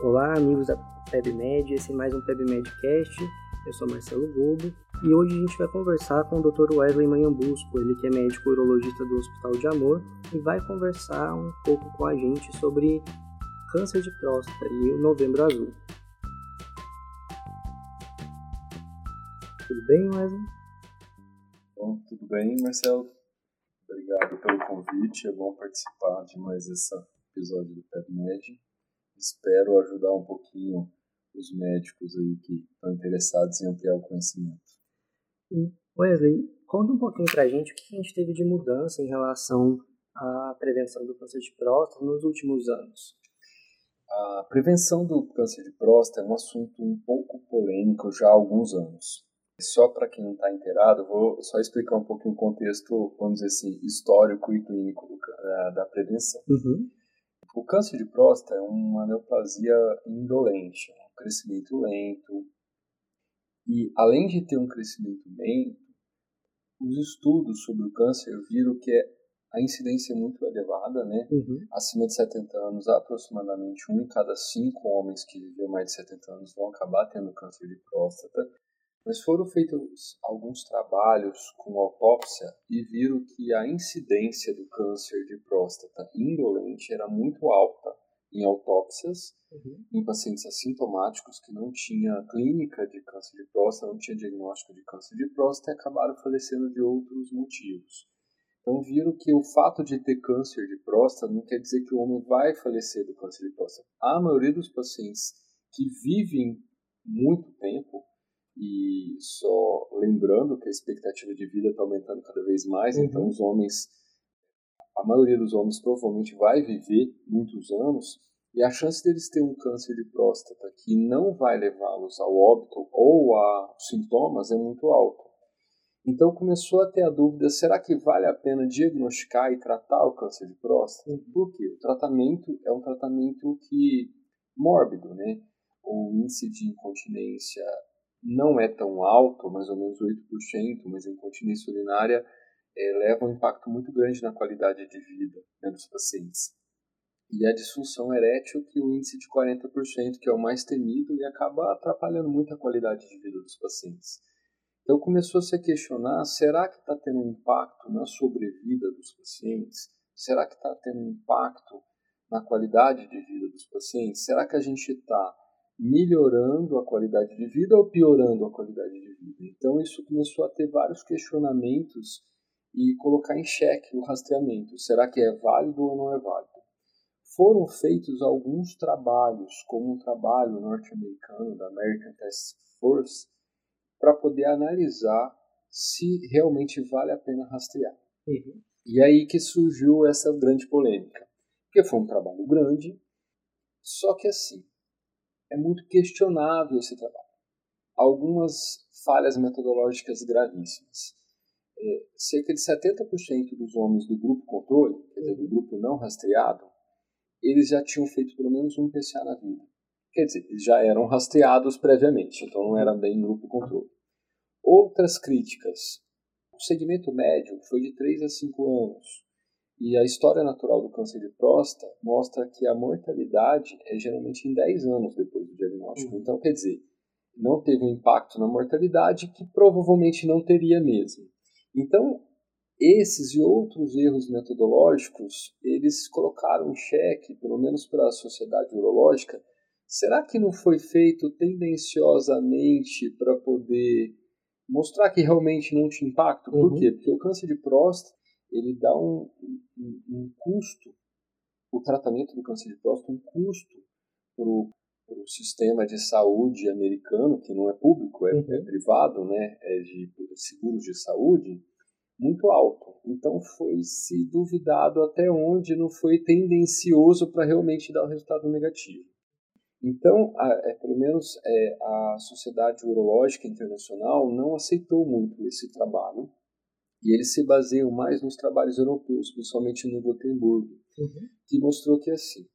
Olá, amigos da PebMed, esse é mais um PebMedcast. Eu sou Marcelo Gobo e hoje a gente vai conversar com o Dr. Wesley Manhambusco, ele que é médico urologista do Hospital de Amor e vai conversar um pouco com a gente sobre câncer de próstata e o Novembro Azul. Tudo bem, Wesley? Bom, tudo bem, Marcelo? Obrigado pelo convite, é bom participar de mais esse episódio do PebMed. Espero ajudar um pouquinho os médicos aí que estão interessados em ampliar o conhecimento. Wesley, conta um pouquinho pra gente o que a gente teve de mudança em relação à prevenção do câncer de próstata nos últimos anos. A prevenção do câncer de próstata é um assunto um pouco polêmico já há alguns anos. Só para quem não está inteirado, vou só explicar um pouquinho o contexto, vamos dizer assim, histórico e clínico da, da, prevenção. Uhum. O câncer de próstata é uma neoplasia indolente, um crescimento lento. E além de ter um crescimento lento, os estudos sobre o câncer viram que a incidência é muito elevada, né? Uhum. Acima de 70 anos, aproximadamente um em cada cinco homens que vivem mais de 70 anos vão acabar tendo câncer de próstata. Mas foram feitos alguns trabalhos com autópsia e viram que a incidência do câncer de próstata indolente era muito alta em autópsias uhum. em pacientes assintomáticos que não tinha clínica de câncer de próstata, não tinha diagnóstico de câncer de próstata e acabaram falecendo de outros motivos. Então viram que o fato de ter câncer de próstata não quer dizer que o homem vai falecer do câncer de próstata. A maioria dos pacientes que vivem muito tempo e só lembrando que a expectativa de vida está aumentando cada vez mais, uhum. então os homens, a maioria dos homens provavelmente vai viver muitos anos, e a chance deles ter um câncer de próstata que não vai levá-los ao óbito ou a sintomas é muito alta. Então começou a ter a dúvida: será que vale a pena diagnosticar e tratar o câncer de próstata? Por quê? O tratamento é um tratamento que mórbido, né? O índice de incontinência não é tão alto, mais ou menos 8%, mas a incontinência urinária é, leva um impacto muito grande na qualidade de vida né, dos pacientes. E a disfunção erétil, que o índice de 40%, que é o mais temido, e acaba atrapalhando muito a qualidade de vida dos pacientes. Então começou a se questionar, será que está tendo um impacto na sobrevida dos pacientes? Será que está tendo um impacto na qualidade de vida dos pacientes? Será que a gente está melhorando a qualidade de vida ou piorando a qualidade de vida. Então isso começou a ter vários questionamentos e colocar em xeque o rastreamento. Será que é válido ou não é válido? Foram feitos alguns trabalhos, como um trabalho norte-americano da American Task Force, para poder analisar se realmente vale a pena rastrear. Uhum. E aí que surgiu essa grande polêmica. Porque foi um trabalho grande, só que assim, é muito questionável esse trabalho. Algumas falhas metodológicas gravíssimas. É, cerca de 70% dos homens do grupo controle, quer dizer, do grupo não rastreado, eles já tinham feito pelo menos um PCA na vida. Quer dizer, eles já eram rastreados previamente, então não era bem grupo controle. Outras críticas. O segmento médio foi de 3 a 5 anos. E a história natural do câncer de próstata mostra que a mortalidade é geralmente em 10 anos depois do diagnóstico. Uhum. Então, quer dizer, não teve um impacto na mortalidade que provavelmente não teria mesmo. Então, esses e outros erros metodológicos, eles colocaram em xeque, pelo menos para a sociedade urológica, será que não foi feito tendenciosamente para poder mostrar que realmente não tinha impacto? Por Uhum. quê? Porque o câncer de próstata ele dá um, um, um custo, o tratamento do câncer de próstata, um custo para o sistema de saúde americano, que não é público, é, Uhum. é privado, né, é de seguros de saúde, muito alto. Então foi se duvidado até onde não foi tendencioso para realmente dar um resultado negativo. Então, a, é, pelo menos é, a Sociedade Urológica Internacional não aceitou muito esse trabalho e eles se baseiam mais nos trabalhos europeus, principalmente no Gotemburgo, Uhum. que mostrou que assim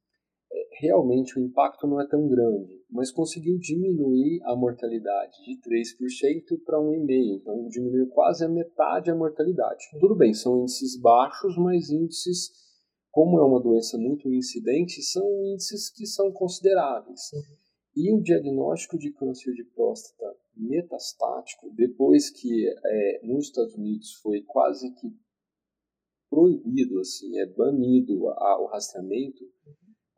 é, realmente o impacto não é tão grande, mas conseguiu diminuir a mortalidade de 3% para 1,5%. Então diminuiu quase a metade a mortalidade. Tudo bem, são índices baixos, mas índices como é uma doença muito incidente, são índices que são consideráveis. Uhum. E o diagnóstico de câncer de próstata metastático, depois que é, nos Estados Unidos foi quase que proibido, assim, é banido a, o rastreamento,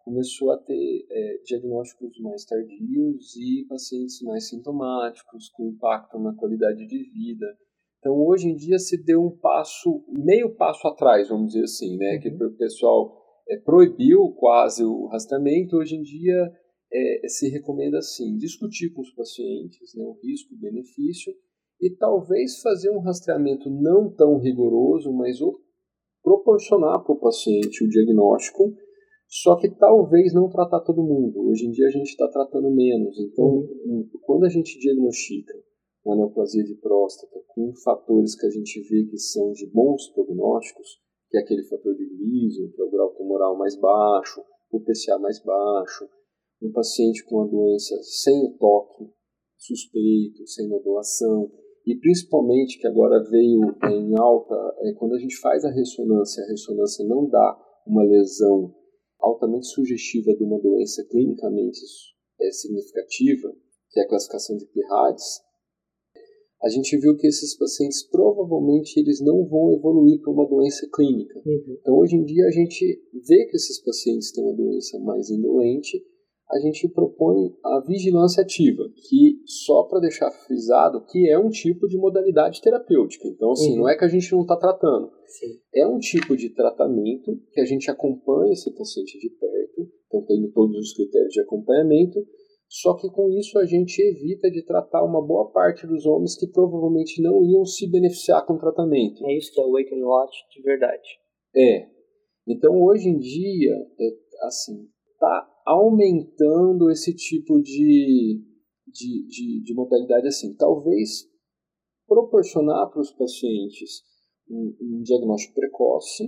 começou a ter é, diagnósticos mais tardios e pacientes mais sintomáticos, com impacto na qualidade de vida. Então, hoje em dia, se deu um passo, meio passo atrás, vamos dizer assim, né? Uhum. Que o pessoal é, proibiu quase o rastreamento. Hoje em dia, é, se recomenda, assim, discutir com os pacientes né, o risco, o benefício, e talvez fazer um rastreamento não tão rigoroso, mas proporcionar para o paciente o diagnóstico, só que talvez não tratar todo mundo. Hoje em dia a gente está tratando menos. Então, uhum. quando a gente diagnostica uma neoplasia de próstata com fatores que a gente vê que são de bons prognósticos, que é aquele fator de Gleason, que é o grau tumoral mais baixo, o PCA mais baixo, um paciente com a doença sem o toque suspeito, sem nodulação, e principalmente que agora veio em alta, é, quando a gente faz a ressonância, a ressonância não dá uma lesão altamente sugestiva de uma doença clinicamente é, significativa, que é a classificação de PIRADS, a gente viu que esses pacientes provavelmente eles não vão evoluir para uma doença clínica. Uhum. Então hoje em dia a gente vê que esses pacientes têm uma doença mais indolente a gente propõe a vigilância ativa, que só para deixar frisado que é um tipo de modalidade terapêutica. Então, assim, uhum. não é que a gente não está tratando. Sim. É um tipo de tratamento que a gente acompanha esse paciente de perto, então tem todos os critérios de acompanhamento, só que com isso a gente evita de tratar uma boa parte dos homens que provavelmente não iam se beneficiar com o tratamento. É isso que é o Wake and Watch de verdade. É. Então, hoje em dia, é, assim, tá aumentando esse tipo de, de, de, de modalidade assim. Talvez proporcionar para os pacientes um, um, diagnóstico precoce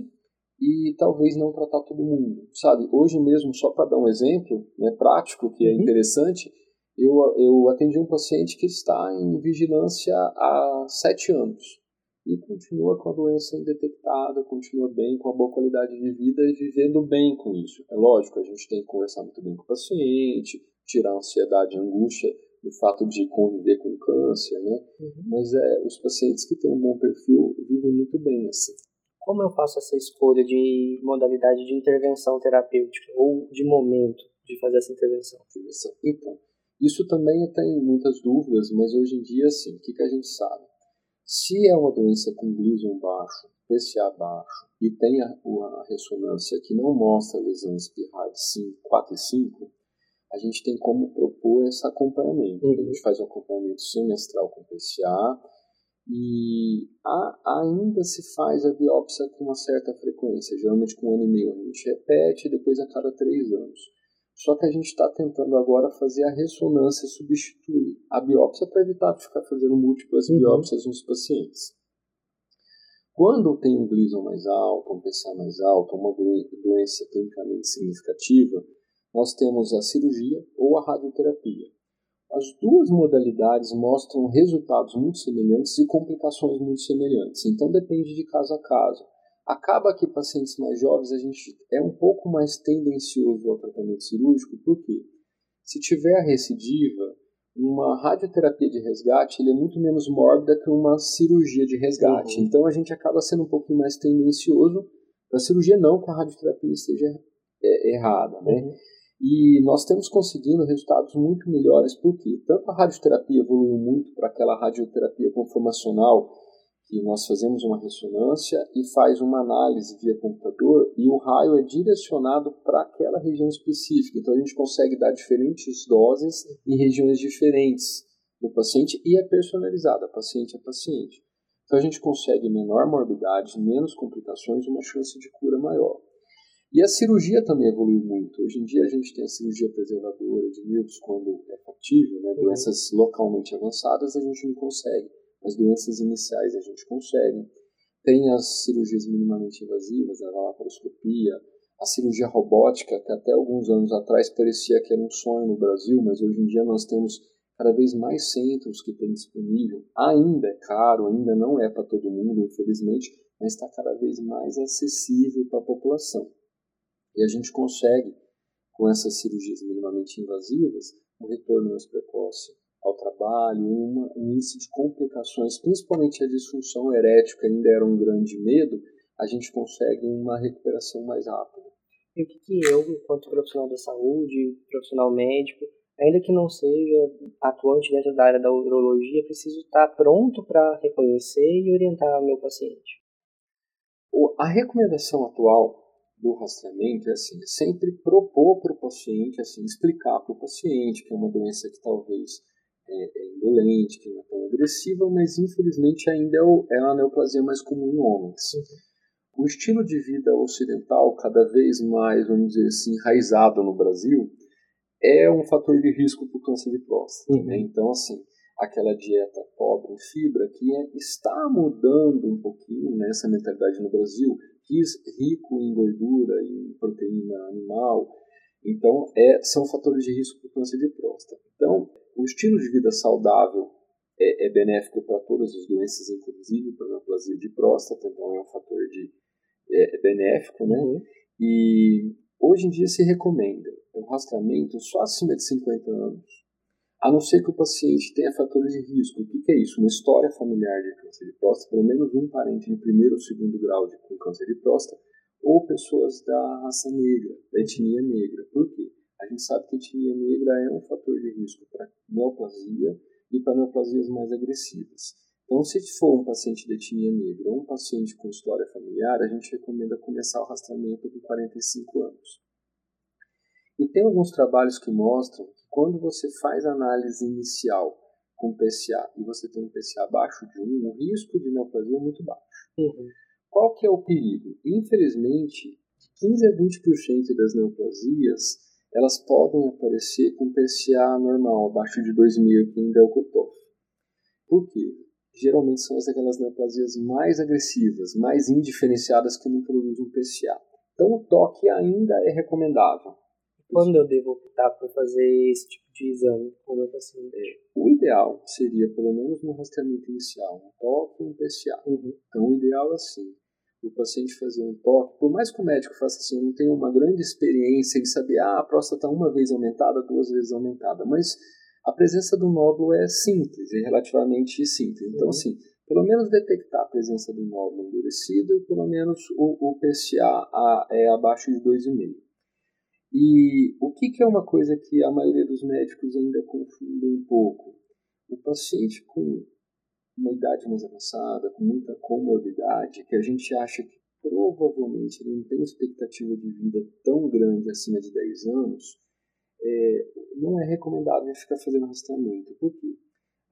e talvez não tratar todo mundo, sabe? Hoje mesmo, só para dar um exemplo né, prático que é uhum. interessante, eu, eu atendi um paciente que está em vigilância há sete anos e continua com a doença indetectada, continua bem, com a boa qualidade de vida e vivendo bem com isso. É lógico, a gente tem que conversar muito bem com o paciente, tirar a ansiedade e angústia do fato de conviver com câncer, né? Uhum. Mas é, os pacientes que têm um bom perfil vivem muito bem assim. Como eu faço essa escolha de modalidade de intervenção terapêutica ou de momento de fazer essa intervenção? Então, isso também tem muitas dúvidas, mas hoje em dia, assim, o que, que a gente sabe? Se é uma doença com Gleason baixo, PCA baixo e tem a, a ressonância que não mostra lesões PIRAD 4 e 5, a gente tem como propor esse acompanhamento. Uhum. A gente faz um acompanhamento semestral com PCA e a, ainda se faz a biópsia com uma certa frequência, geralmente com um ano e meio a gente repete, depois a cada três anos. Só que a gente está tentando agora fazer a ressonância substituir a biópsia para evitar ficar fazendo múltiplas uhum. biópsias nos pacientes. Quando tem um Gleason mais alto, um PCA mais alto, uma doença clinicamente significativa, nós temos a cirurgia ou a radioterapia. As duas modalidades mostram resultados muito semelhantes e complicações muito semelhantes, então depende de caso a caso. Acaba que pacientes mais jovens a gente é um pouco mais tendencioso ao tratamento cirúrgico, porque se tiver a recidiva, uma radioterapia de resgate ele é muito menos mórbida que uma cirurgia de resgate. Uhum. Então a gente acaba sendo um pouquinho mais tendencioso para a cirurgia, não que a radioterapia esteja é, errada, né? Uhum. E nós temos conseguindo resultados muito melhores, porque tanto a radioterapia evoluiu muito para aquela radioterapia conformacional nós fazemos uma ressonância e faz uma análise via computador e o raio é direcionado para aquela região específica. Então a gente consegue dar diferentes doses em regiões diferentes do paciente e é personalizada, paciente a paciente. Então a gente consegue menor morbidade, menos complicações, uma chance de cura maior. E a cirurgia também evoluiu muito. Hoje em dia a gente tem a cirurgia preservadora de nervos quando é factível, né? doenças localmente avançadas a gente não consegue as doenças iniciais a gente consegue. Tem as cirurgias minimamente invasivas, a laparoscopia, a cirurgia robótica, que até alguns anos atrás parecia que era um sonho no Brasil, mas hoje em dia nós temos cada vez mais centros que tem disponível. Ainda é caro, ainda não é para todo mundo, infelizmente, mas está cada vez mais acessível para a população. E a gente consegue, com essas cirurgias minimamente invasivas, um retorno mais precoce ao trabalho, uma, um índice de complicações, principalmente a disfunção erétil, que ainda era um grande medo, a gente consegue uma recuperação mais rápida. E o que, que eu, enquanto profissional da saúde, profissional médico, ainda que não seja atuante dentro da área da urologia, preciso estar pronto para reconhecer e orientar o meu paciente? A recomendação atual do rastreamento é assim, é sempre propor para o paciente, assim, explicar para o paciente que é uma doença que talvez é, é, indolente, que não é tão agressiva, mas infelizmente ainda é, o, é a neoplasia mais comum em homens. Uhum. O estilo de vida ocidental, cada vez mais, vamos dizer assim, enraizado no Brasil, é um fator de risco para o câncer de próstata. Uhum. Né? Então, assim, aquela dieta pobre em fibra que é, está mudando um pouquinho nessa né, mentalidade no Brasil, rico em gordura, em proteína animal. Então, é, são fatores de risco para o câncer de próstata. Então, o estilo de vida saudável é, é benéfico para todas as doenças, inclusive para a neoplasia de próstata, então é um fator de, é, é benéfico, né? Uhum. E hoje em dia se recomenda o rastreamento só acima de 50 anos, a não ser que o paciente tenha fatores de risco. O que, que é isso? Uma história familiar de câncer de próstata, pelo menos um parente de primeiro ou segundo grau de, com câncer de próstata, ou pessoas da raça negra, da etnia negra. Por quê? A gente sabe que a etnia negra é um fator de risco para neoplasia e para neoplasias mais agressivas. Então, se for um paciente de etnia negra ou um paciente com história familiar, a gente recomenda começar o rastreamento com 45 anos. E tem alguns trabalhos que mostram que quando você faz a análise inicial com PCA e você tem um PCA abaixo de 1, o risco de neoplasia é muito baixo. Uhum. Qual que é o perigo? Infelizmente, 15 a 20% das neoplasias elas podem aparecer com PCA normal, abaixo de 2.000, que ainda é o cutoff. Por quê? Geralmente são aquelas neoplasias mais agressivas, mais indiferenciadas que não produzem PCA. Então o toque ainda é recomendável. Quando eu devo optar por fazer esse tipo de exame com o meu paciente? O ideal seria, pelo menos no rastreamento inicial, um toque e um PCA. Uhum. Então, o ideal é assim, o paciente fazer um toque, por mais que o médico faça assim, eu não tenho uma grande experiência em saber, ah, a próstata uma vez aumentada, duas vezes aumentada, mas a presença do nódulo é simples, é relativamente simples. Então, uhum. assim, pelo menos detectar a presença do nódulo endurecido e pelo menos o, o PCA a, é abaixo de 2,5. E o que, que é uma coisa que a maioria dos médicos ainda confunde um pouco? O paciente com uma idade mais avançada, com muita comorbidade, que a gente acha que provavelmente ele não tem expectativa de vida tão grande acima de 10 anos, é, não é recomendável ficar fazendo rastreamento. Por quê?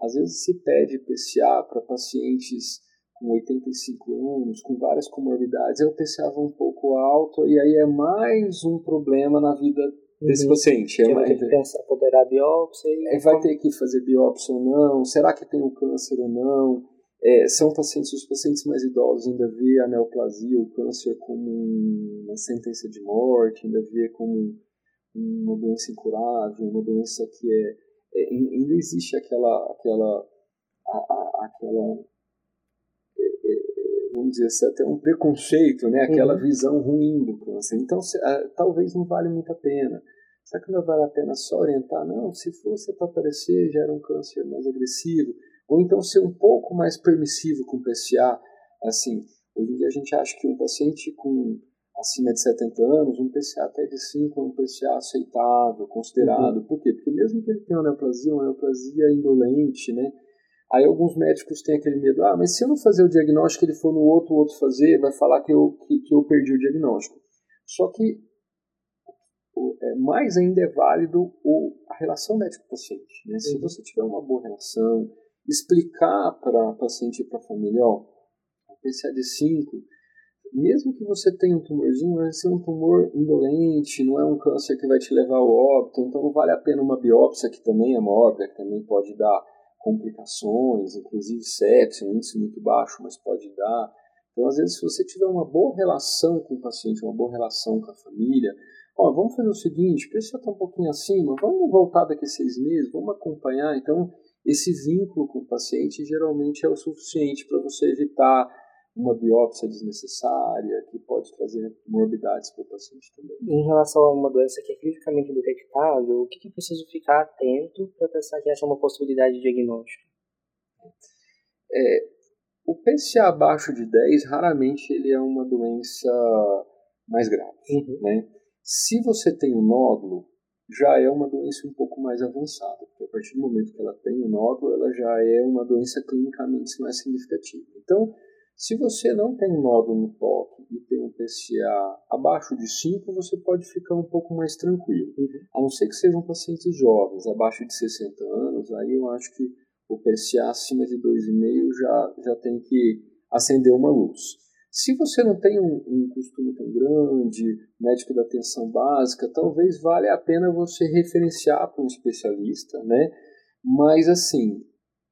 Às vezes se pede PCA para pacientes com 85 anos, com várias comorbidades, aí o PCA vai um pouco alto e aí é mais um problema na vida desse paciente. É vai ter que pensar, poderá biópsia? E... É, vai ter que fazer biópsia ou não? Será que tem um câncer ou não? É, são pacientes, os pacientes mais idosos ainda vê a neoplasia, o câncer como uma sentença de morte, ainda vê como uma doença incurável, uma doença que é, é ainda existe aquela aquela a, a, aquela vamos dizer assim, até um preconceito, né? aquela uhum. visão ruim do câncer. Então, se, ah, talvez não vale muito a pena. Será que não vale a pena só orientar? Não, se fosse para aparecer, já era um câncer mais agressivo. Ou então ser um pouco mais permissivo com o PSA. Assim, hoje em dia a gente acha que um paciente com acima de 70 anos, um PCA até de 5 é um PCA aceitável, considerado. Uhum. Por quê? Porque mesmo que ele tenha uma neoplasia, uma neoplasia indolente, né? Aí alguns médicos têm aquele medo, ah, mas se eu não fazer o diagnóstico, ele for no outro, o outro fazer, vai falar que eu, que, que eu perdi o diagnóstico. Só que mais ainda é válido o, a relação médico-paciente. Né? Se você tiver uma boa relação, explicar para o paciente e para a família, ó, o PCA de 5, mesmo que você tenha um tumorzinho, vai ser um tumor indolente, não é um câncer que vai te levar ao óbito, então não vale a pena uma biópsia, que também é mórbida, que também pode dar complicações, inclusive sepsia, um índice muito baixo, mas pode dar. Então, às vezes, se você tiver uma boa relação com o paciente, uma boa relação com a família, ó, vamos fazer o seguinte, precisa estar um pouquinho acima, vamos voltar daqui a seis meses, vamos acompanhar. Então, esse vínculo com o paciente geralmente é o suficiente para você evitar uma biópsia desnecessária, que pode trazer morbidades para o paciente também. Em relação a uma doença que é criticamente detectável, o que, que preciso ficar atento para pensar que essa é uma possibilidade de diagnóstico? É, o PCA abaixo de 10, raramente ele é uma doença mais grave. Uhum. Né? Se você tem um nódulo, já é uma doença um pouco mais avançada, porque a partir do momento que ela tem o um nódulo, ela já é uma doença clinicamente mais significativa. Então, se você não tem um nódulo no toque e tem um PCA abaixo de 5, você pode ficar um pouco mais tranquilo. Uhum. A não ser que sejam pacientes jovens, abaixo de 60 anos, aí eu acho que o PCA acima de 2,5 já, já tem que acender uma luz. Se você não tem um, um costume tão grande, médico da atenção básica, talvez valha a pena você referenciar para um especialista, né? Mas assim,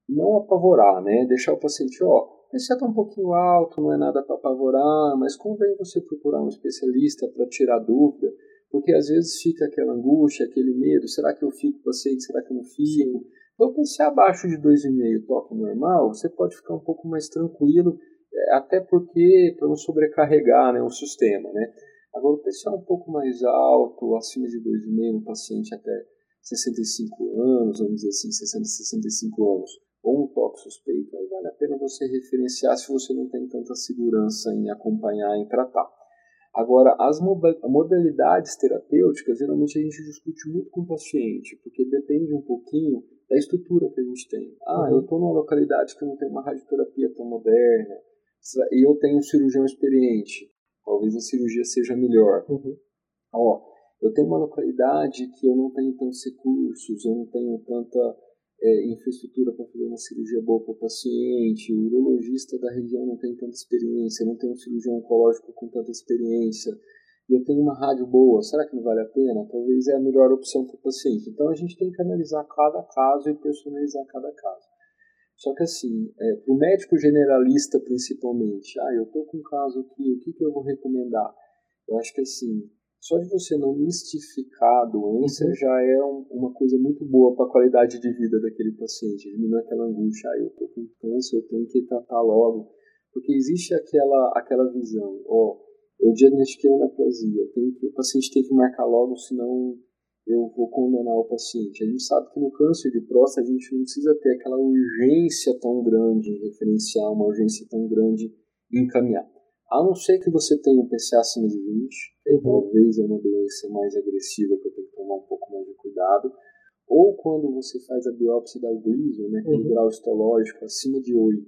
não apavorar, né? Deixar o paciente, ó, esse está um pouquinho alto, não é nada para apavorar, mas convém você procurar um especialista para tirar dúvida, porque às vezes fica aquela angústia, aquele medo, será que eu fico paciente, será que eu não fico? Então, se abaixo de 2,5 toque normal, você pode ficar um pouco mais tranquilo, até porque para não sobrecarregar né, o sistema, né? Agora, o PCA é um pouco mais alto, acima de 2,5 no paciente até 65 anos, vamos dizer assim, 60, 65 anos, ou um toque suspeito, aí vale a pena você referenciar se você não tem tanta segurança em acompanhar, em tratar. Agora, as modalidades terapêuticas, geralmente a gente discute muito com o paciente, porque depende um pouquinho da estrutura que a gente tem. Ah, uhum. eu estou numa localidade que não tem uma radioterapia tão moderna, eu tenho um cirurgião experiente, talvez a cirurgia seja melhor. Uhum. Ó, eu tenho uma localidade que eu não tenho tantos recursos, eu não tenho tanta é, infraestrutura para fazer uma cirurgia boa para o paciente, o urologista da região não tem tanta experiência, não tem um cirurgião oncológico com tanta experiência, e eu tenho uma rádio boa, será que não vale a pena? Talvez é a melhor opção para o paciente. Então a gente tem que analisar cada caso e personalizar cada caso. Só que assim, é, para o médico generalista principalmente, ah, eu estou com um caso aqui, o que, que eu vou recomendar? Eu acho que assim, só de você não mistificar a doença uhum. já é um, uma coisa muito boa para a qualidade de vida daquele paciente. Diminuir aquela angústia, ah, eu estou com câncer, eu tenho que tratar logo. Porque existe aquela, aquela visão, ó, eu diagnostiquei uma neoplasia, eu tenho que, o paciente tem que marcar logo, senão eu vou condenar o paciente. A gente sabe que no câncer de próstata a gente não precisa ter aquela urgência tão grande em referenciar, uma urgência tão grande em encaminhar. A não ser que você tenha um PCA acima de 20, uhum. talvez é uma doença mais agressiva que eu tenho que tomar um pouco mais de cuidado. Ou quando você faz a biópsia da Gleason, né, que é uhum. grau histológico acima de 8,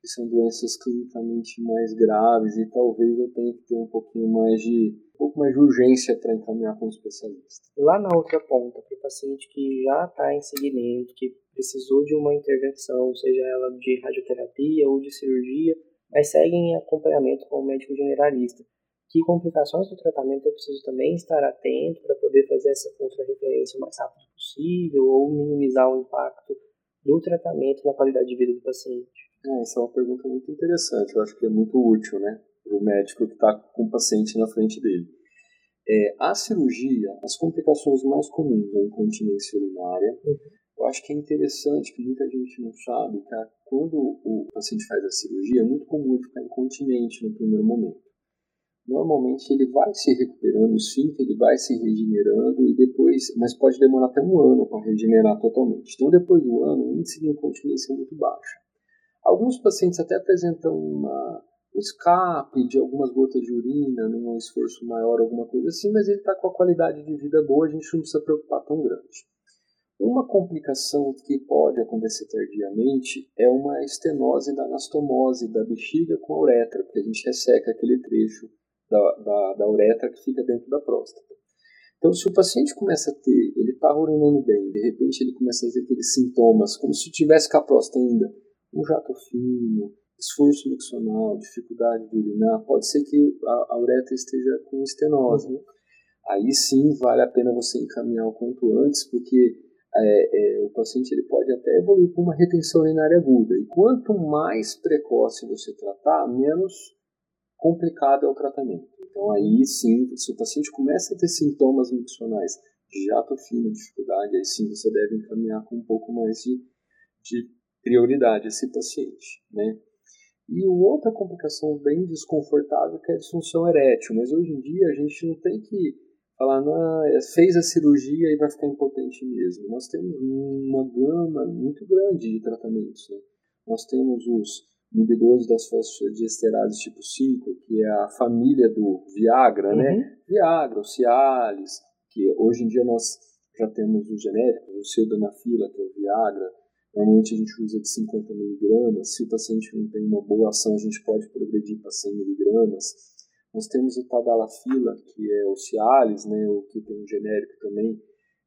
que são doenças clinicamente mais graves e talvez eu tenha que ter um pouquinho mais de pouco mais de urgência para encaminhar com um especialista. Lá na outra ponta, para o paciente que já está em seguimento, que precisou de uma intervenção, seja ela de radioterapia ou de cirurgia, mas seguem em acompanhamento com o médico generalista. Que complicações do tratamento eu preciso também estar atento para poder fazer essa contra-referência o mais rápido possível ou minimizar o impacto do tratamento na qualidade de vida do paciente? É, essa é uma pergunta muito interessante, eu acho que é muito útil, né, o médico que está com o paciente na frente dele. É, a cirurgia, as complicações mais comuns da incontinência urinária, uhum. Eu acho que é interessante, que muita gente não sabe, que quando o paciente faz a cirurgia, é muito comum ele ficar incontinente no primeiro momento. Normalmente ele vai se recuperando, esfíncter ele vai se regenerando e depois, mas pode demorar até um ano para regenerar totalmente. Então depois do ano, o índice de incontinência é muito baixo. Alguns pacientes até apresentam uma, um escape de algumas gotas de urina, num esforço maior, alguma coisa assim, mas ele está com a qualidade de vida boa, a gente não precisa preocupar tão grande. Uma complicação que pode acontecer tardiamente é uma estenose da anastomose da bexiga com a uretra, porque a gente resseca aquele trecho da, da, da uretra que fica dentro da próstata. Então, se o paciente começa a ter, ele está urinando bem, de repente ele começa a ter aqueles sintomas, como se tivesse com a próstata ainda, um jato fino, esforço miccional, dificuldade de urinar, pode ser que a, a uretra esteja com estenose. Uhum. Aí sim vale a pena você encaminhar o quanto antes, porque é, é, o paciente ele pode até evoluir com uma retenção urinária aguda. E quanto mais precoce você tratar, menos complicado é o tratamento. Então aí sim, se o paciente começa a ter sintomas miccionais de jato fino, dificuldade, aí sim você deve encaminhar com um pouco mais de, de prioridade esse paciente, né? E outra complicação bem desconfortável que é a disfunção erétil, mas hoje em dia a gente não tem que falar, não, é, fez a cirurgia e vai ficar impotente mesmo. Nós temos uma gama muito grande de tratamentos. Né? Nós temos os inibidores das fosfodiesterases tipo 5, que é a família do Viagra, né? uhum. né? Viagra, o Cialis, que hoje em dia nós já temos os genéricos, o Sildenafila, que é o Viagra, normalmente a gente usa de 50 miligramas, se o paciente não tem uma boa ação, a gente pode progredir para 100 miligramas. Nós temos o Tadalafila, que é o Cialis, né, o que tem um genérico também,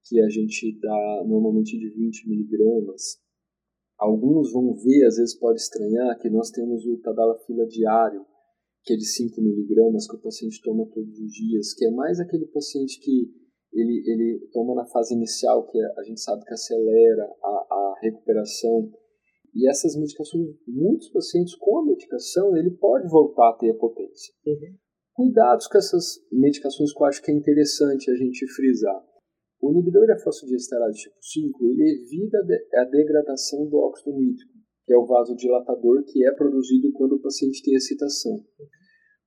que a gente dá normalmente de 20 miligramas. Alguns vão ver, às vezes pode estranhar, que nós temos o Tadalafila diário, que é de 5 miligramas, que o paciente toma todos os dias, que é mais aquele paciente que ele, ele toma na fase inicial, que a gente sabe que acelera a, a recuperação. E essas medicações, muitos pacientes com a medicação, ele pode voltar a ter a potência. Uhum. Cuidados com essas medicações que eu acho que é interessante a gente frisar. O inibidor da fosfodiesterase tipo 5, ele evita a degradação do óxido nítrico, que é o vasodilatador que é produzido quando o paciente tem excitação.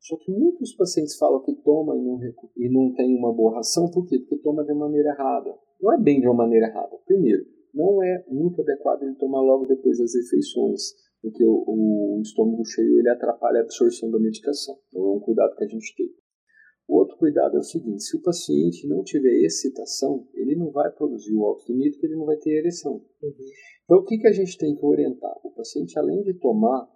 Só que muitos pacientes falam que toma e não, e não tem uma boa ração, por quê? Porque toma de maneira errada. Não é bem de uma maneira errada. Primeiro, não é muito adequado ele tomar logo depois das refeições, porque o, o estômago cheio ele atrapalha a absorção da medicação. Então é um cuidado que a gente tem. O outro cuidado é o seguinte: se o paciente não tiver excitação, ele não vai produzir o óxido nítrico, ele não vai ter ereção. Uhum. Então, o que, que a gente tem que orientar? O paciente, além de tomar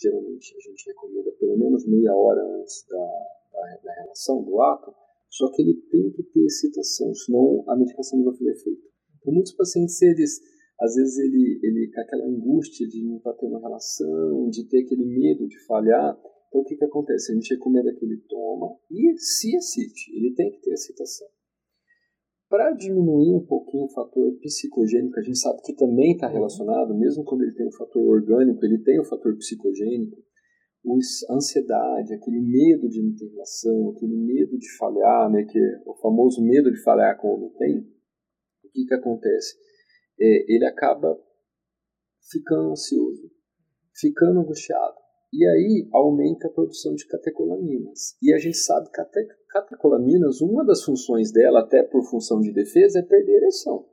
geralmente a gente recomenda pelo menos meia hora antes da, da, da relação, do ato, só que ele tem que ter excitação, senão a medicação não vai fazer efeito. Então, muitos pacientes, eles, às vezes, ele, ele com aquela angústia de não estar tá tendo relação, de ter aquele medo de falhar. Então, o que, que acontece? A gente recomenda que ele toma e se excite, ele tem que ter excitação. Para diminuir um pouquinho o fator psicogênico, a gente sabe que também está relacionado, mesmo quando ele tem o fator orgânico, ele tem o fator psicogênico, a ansiedade, aquele medo de não ter relação, aquele medo de falhar, né, que é o famoso medo de falhar como homem tem, que, que acontece? É, ele acaba ficando ansioso, ficando angustiado. E aí aumenta a produção de catecolaminas. E a gente sabe que a catecolaminas, uma das funções dela, até por função de defesa, é perder a ereção.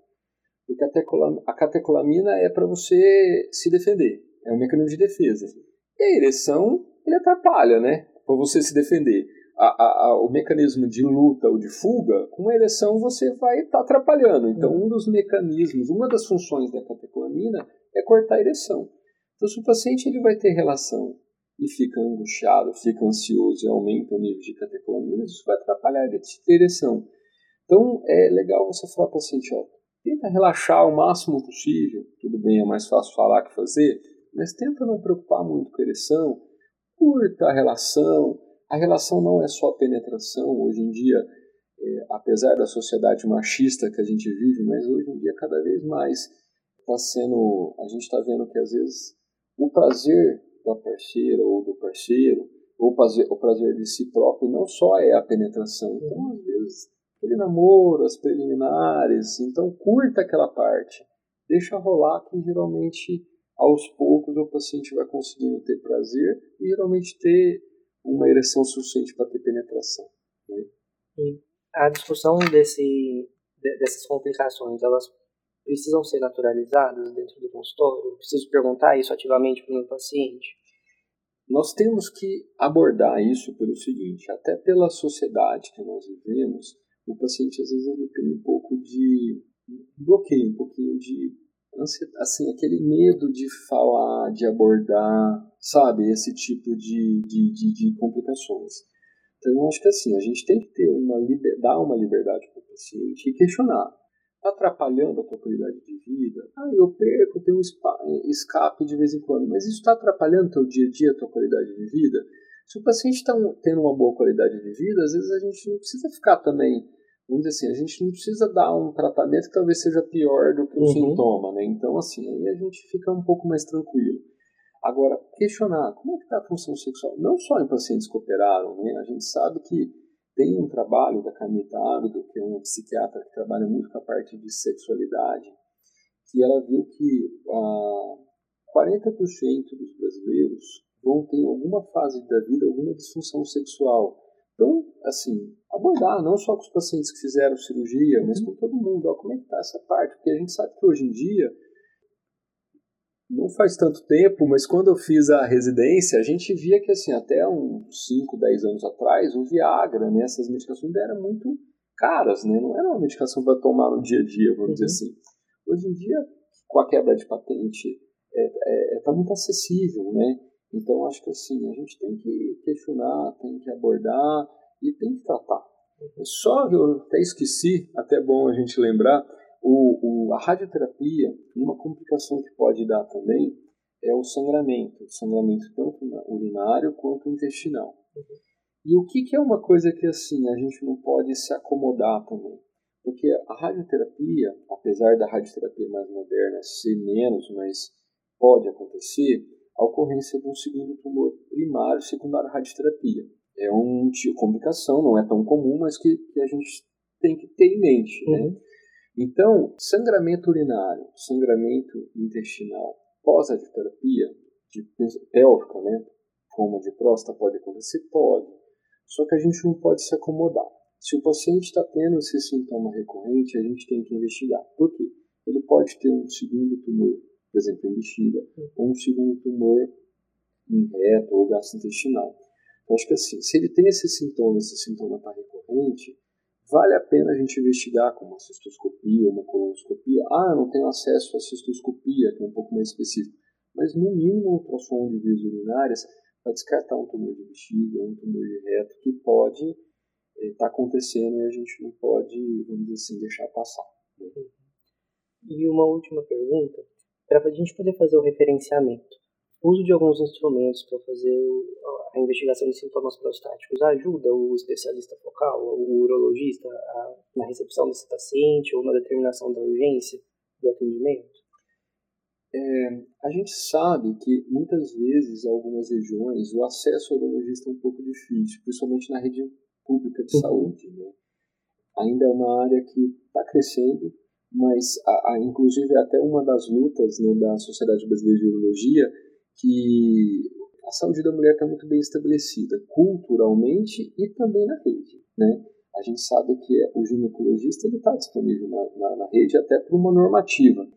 Porque a catecolamina é para você se defender, é um mecanismo de defesa. E a ereção, ele atrapalha, né? Para você se defender. A, a, a, o mecanismo de luta ou de fuga, com a ereção você vai estar tá atrapalhando. Então, um dos mecanismos, uma das funções da catecolamina é cortar a ereção. Então, se o paciente ele vai ter relação e fica angustiado, fica ansioso e aumenta o nível de catecolaminas, isso vai atrapalhar a ereção. Então, é legal você falar para o paciente, ó, tenta relaxar o máximo possível, tudo bem, é mais fácil falar que fazer, mas tenta não preocupar muito com a ereção, curta a relação, a relação não é só penetração, hoje em dia, é, apesar da sociedade machista que a gente vive, mas hoje em dia cada vez mais está sendo, a gente está vendo que às vezes o prazer da parceira ou do parceiro, ou prazer, o prazer de si próprio, não só é a penetração. Então, às vezes, aquele namoro, as preliminares, então curta aquela parte, deixa rolar que geralmente aos poucos o paciente vai conseguindo ter prazer e geralmente ter uma ereção suficiente para ter penetração. Né? A discussão desse, dessas complicações, elas precisam ser naturalizadas dentro do consultório? Eu preciso perguntar isso ativamente para o meu paciente? Nós temos que abordar isso pelo seguinte, até pela sociedade que nós vivemos, o paciente às vezes ele tem um pouco de bloqueio, um pouquinho de assim, aquele medo de falar, de abordar, sabe, esse tipo de, de, de, de complicações. Então, eu acho que assim, a gente tem que ter uma dar uma liberdade para o paciente e questionar está atrapalhando a tua qualidade de vida. Ah, eu perco, tenho um escape de vez em quando, mas isso está atrapalhando teu dia a dia, tua qualidade de vida? Se o paciente está tendo uma boa qualidade de vida, às vezes a gente não precisa ficar também, vamos dizer assim, a gente não precisa dar um tratamento que talvez seja pior do que o uhum. sintoma, né? Então, assim, aí a gente fica um pouco mais tranquilo. Agora, questionar como é que está a função sexual, não só em pacientes que operaram, né? A gente sabe que tem um trabalho da Camita Ábido, que é uma psiquiatra que trabalha muito com a parte de sexualidade, que ela viu que ah, 40% dos brasileiros vão ter alguma fase da vida alguma disfunção sexual. Então, assim, abordar não só com os pacientes que fizeram cirurgia, mas com todo mundo. Ó, como é que está essa parte? Porque a gente sabe que hoje em dia, não faz tanto tempo, mas quando eu fiz a residência, a gente via que, assim, até uns 5, 10 anos atrás, o Viagra, né, essas medicações eram muito caras, né? Não era uma medicação para tomar no dia a dia, vamos uhum. dizer assim. Hoje em dia, com a quebra de patente, está é, é, tá muito acessível, né? Então, acho que assim, a gente tem que questionar, tem que abordar e tem que tratar. Só, eu até esqueci, até bom a gente lembrar, o, o, a radioterapia, uma complicação que pode dar também é o sangramento, sangramento tanto urinário quanto intestinal. Uhum. E o que, que é uma coisa que assim a gente não pode se acomodar também? Porque a radioterapia, apesar da radioterapia mais moderna ser menos, mas pode acontecer, a ocorrência de um segundo tumor primário secundário radioterapia. É um tipo complicação, não é tão comum, mas que, que a gente tem que ter em mente. Né? Uhum. Né? Então, sangramento urinário, sangramento intestinal pós-radioterapia, de pélvica, né, como de próstata, pode acontecer? Pode. Só que a gente não pode se acomodar. Se o paciente está tendo esse sintoma recorrente, a gente tem que investigar. Por quê? Ele pode ter um segundo tumor por exemplo, em bexiga, ou um segundo tumor em reto ou gastrointestinal. Então, acho que assim, se ele tem esse sintoma, esse sintoma está recorrente, vale a pena a gente investigar com uma cistoscopia uma colonoscopia. Ah, não tenho acesso à cistoscopia, que é um pouco mais específico. Mas, no mínimo, ultrassom de vias urinárias para descartar um tumor de bexiga, um tumor de reto, que pode estar eh, tá acontecendo e a gente não pode, vamos dizer assim, deixar passar. Né? E uma última pergunta para a gente poder fazer o referenciamento. Uso de alguns instrumentos para fazer a investigação de sintomas prostáticos ajuda o especialista focal, o urologista, a, na recepção desse paciente ou na determinação da urgência do atendimento? É, a gente sabe que muitas vezes, em algumas regiões, o acesso ao urologista é um pouco difícil, principalmente na rede pública de uhum. saúde. Né? Ainda é uma área que está crescendo, mas a, a, inclusive até uma das lutas né, da Sociedade Brasileira de Urologia que a saúde da mulher está muito bem estabelecida culturalmente e também na rede, né? A gente sabe que o ginecologista está disponível na, na, na rede até por uma normativa.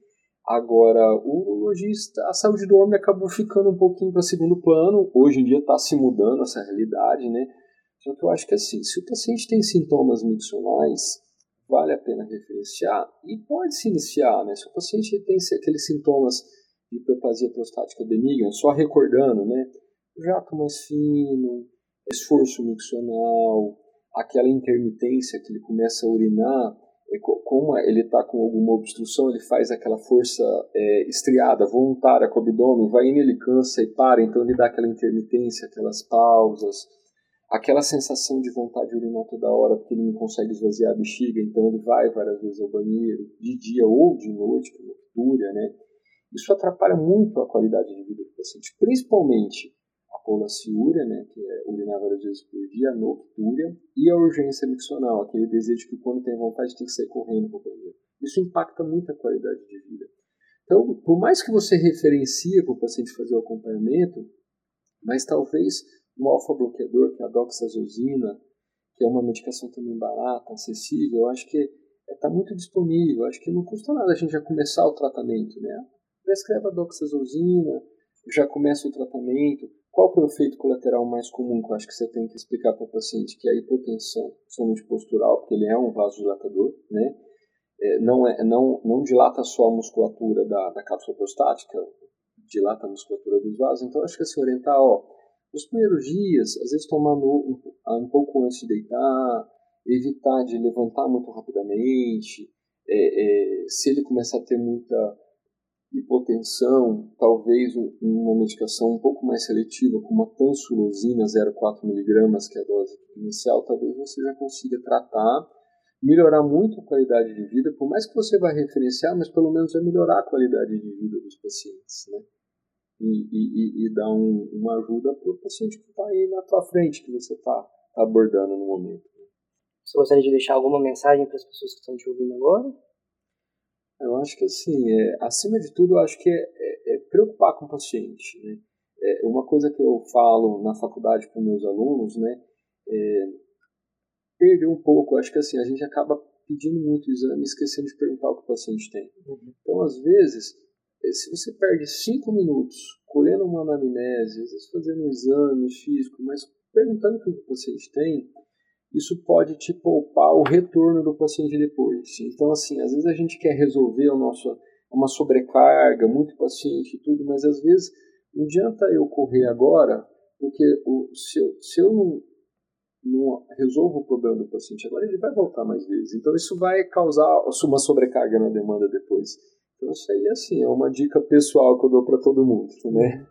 Agora, o urologista, a saúde do homem acabou ficando um pouquinho para segundo plano. Hoje em dia está se mudando essa realidade, né? Só que eu acho que assim, se o paciente tem sintomas miccionais, vale a pena referenciar e pode se iniciar, né? Se o paciente tem aqueles sintomas hiperplasia prostática benigna, só recordando, né? Jato mais fino, esforço miccional, aquela intermitência que ele começa a urinar, é como ele está com alguma obstrução, ele faz aquela força é, estriada, voluntária com o abdômen, vai indo, ele cansa e para, então ele dá aquela intermitência, aquelas pausas, aquela sensação de vontade de urinar toda hora porque ele não consegue esvaziar a bexiga, então ele vai várias vezes ao banheiro, de dia ou de noite, por noctúria, né? Isso atrapalha muito a qualidade de vida do paciente, principalmente a polaciúria, né, que é urinar várias vezes por dia, a noctúria, e a urgência miccional, aquele desejo que quando tem vontade tem que sair correndo para o banheiro. Isso impacta muito a qualidade de vida. Então, por mais que você referencie para o paciente fazer o acompanhamento, mas talvez um alfa-bloqueador, que é a doxazosina, que é uma medicação também barata, acessível, eu acho que está muito disponível. Acho que não custa nada a gente já começar o tratamento, né? Prescreve a doxazosina, já começa o tratamento. Qual que é o efeito colateral mais comum que eu acho que você tem que explicar para o paciente? Que é a hipotensão, somente postural, porque ele é um vasodilatador, né? É, não, é, não, não dilata só a musculatura da, da cápsula prostática, dilata a musculatura dos vasos. Então, acho que se orientar, ó, nos primeiros dias, às vezes tomar um, um pouco antes de deitar, evitar de levantar muito rapidamente. É, é, se ele começar a ter muita hipotensão, talvez uma medicação um pouco mais seletiva, como a tansulosina 0,4mg, que é a dose inicial, talvez você já consiga tratar, melhorar muito a qualidade de vida, por mais que você vá referenciar, mas pelo menos vai melhorar a qualidade de vida dos pacientes, né? e, e, e dar um, uma ajuda para o paciente que está aí na tua frente, que você está tá abordando no momento. Você gostaria de deixar alguma mensagem para as pessoas que estão te ouvindo agora? Eu acho que assim, é, acima de tudo, eu acho que é, é, é preocupar com o paciente. Né? É, o, uma coisa que eu falo na faculdade com meus alunos, né, é perder um pouco, acho que assim, a gente acaba pedindo muito exame, esquecendo de perguntar o que o paciente tem. Uhum. Então, às vezes, eh, se você perde cinco minutos colhendo uma anamnese, às vezes fazendo um exame físico, mas perguntando o que o paciente tem, isso pode te poupar o retorno do paciente depois. Então, assim, às vezes a gente quer resolver o nosso, uma sobrecarga, muito paciente e tudo, mas às vezes não adianta eu correr agora, porque o, se, eu, se eu não, não resolvo o problema do paciente agora, ele vai voltar mais vezes. Então, isso vai causar uma sobrecarga na demanda depois. Então, isso aí, assim, é uma dica pessoal que eu dou para todo mundo, né?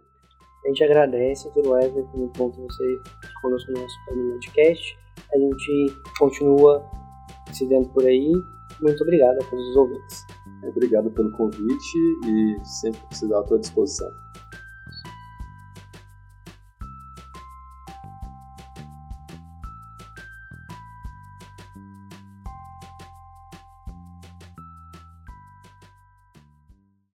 A gente agradece, doutor Wesley, por muito bom você conosco no nosso podcast. A gente continua se vendo por aí. Muito obrigado a todos os ouvintes. Obrigado pelo convite e sempre precisar à tua disposição.